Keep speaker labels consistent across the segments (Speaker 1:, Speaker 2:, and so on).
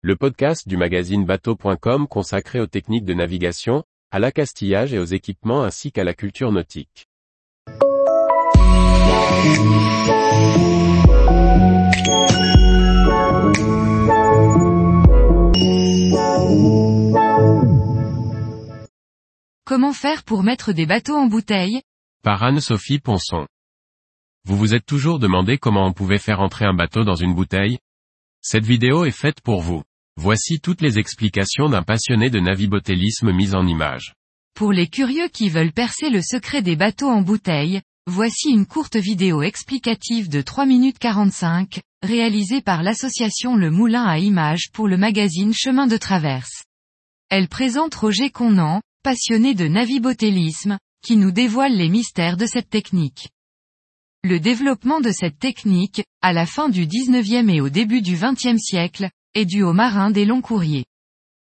Speaker 1: le podcast du magazine bateau.com consacré aux techniques de navigation, à l'accastillage et aux équipements ainsi qu'à la culture nautique.
Speaker 2: Comment faire pour mettre des bateaux en bouteille?
Speaker 1: Par Anne-Sophie Ponson. Vous vous êtes toujours demandé comment on pouvait faire entrer un bateau dans une bouteille? Cette vidéo est faite pour vous. Voici toutes les explications d'un passionné de navibotélisme mises en image.
Speaker 2: Pour les curieux qui veulent percer le secret des bateaux en bouteille, voici une courte vidéo explicative de 3 minutes 45, réalisée par l'association Le Moulin à Images pour le magazine Chemin de Traverse. Elle présente Roger Connan, passionné de navibotélisme, qui nous dévoile les mystères de cette technique. Le développement de cette technique, à la fin du 19e et au début du 20e siècle, est dû aux marins des longs courriers.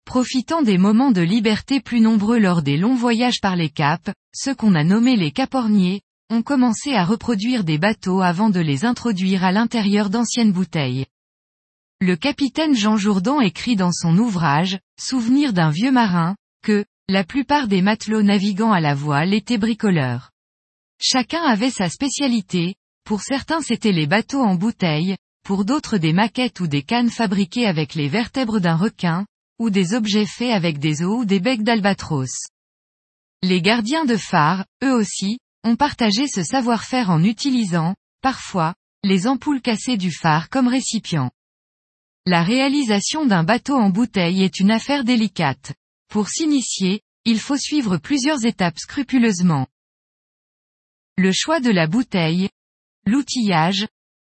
Speaker 2: Profitant des moments de liberté plus nombreux lors des longs voyages par les caps, ceux qu'on a nommés les caporniers, ont commencé à reproduire des bateaux avant de les introduire à l'intérieur d'anciennes bouteilles. Le capitaine Jean Jourdan écrit dans son ouvrage, Souvenir d'un vieux marin, que, la plupart des matelots naviguant à la voile étaient bricoleurs. Chacun avait sa spécialité, pour certains c'étaient les bateaux en bouteille, pour d'autres des maquettes ou des cannes fabriquées avec les vertèbres d'un requin, ou des objets faits avec des os ou des becs d'albatros. Les gardiens de phare, eux aussi, ont partagé ce savoir-faire en utilisant, parfois, les ampoules cassées du phare comme récipient. La réalisation d'un bateau en bouteille est une affaire délicate. Pour s'initier, il faut suivre plusieurs étapes scrupuleusement. Le choix de la bouteille, l'outillage,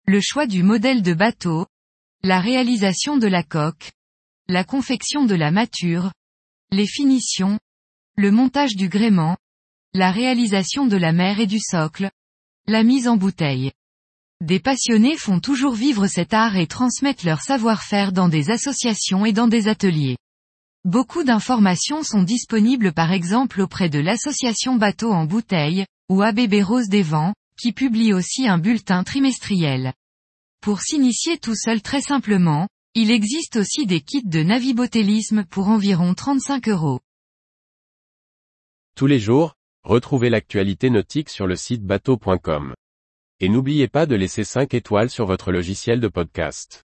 Speaker 2: le choix du modèle de bateau, la réalisation de la coque, la confection de la mature, les finitions, le montage du gréement, la réalisation de la mer et du socle, la mise en bouteille. Des passionnés font toujours vivre cet art et transmettent leur savoir-faire dans des associations et dans des ateliers. Beaucoup d'informations sont disponibles par exemple auprès de l'association Bateau en bouteille, ou ABB Rose des Vents, qui publie aussi un bulletin trimestriel. Pour s'initier tout seul très simplement, il existe aussi des kits de navibotélisme pour environ 35 euros.
Speaker 1: Tous les jours, retrouvez l'actualité nautique sur le site bateau.com. Et n'oubliez pas de laisser 5 étoiles sur votre logiciel de podcast.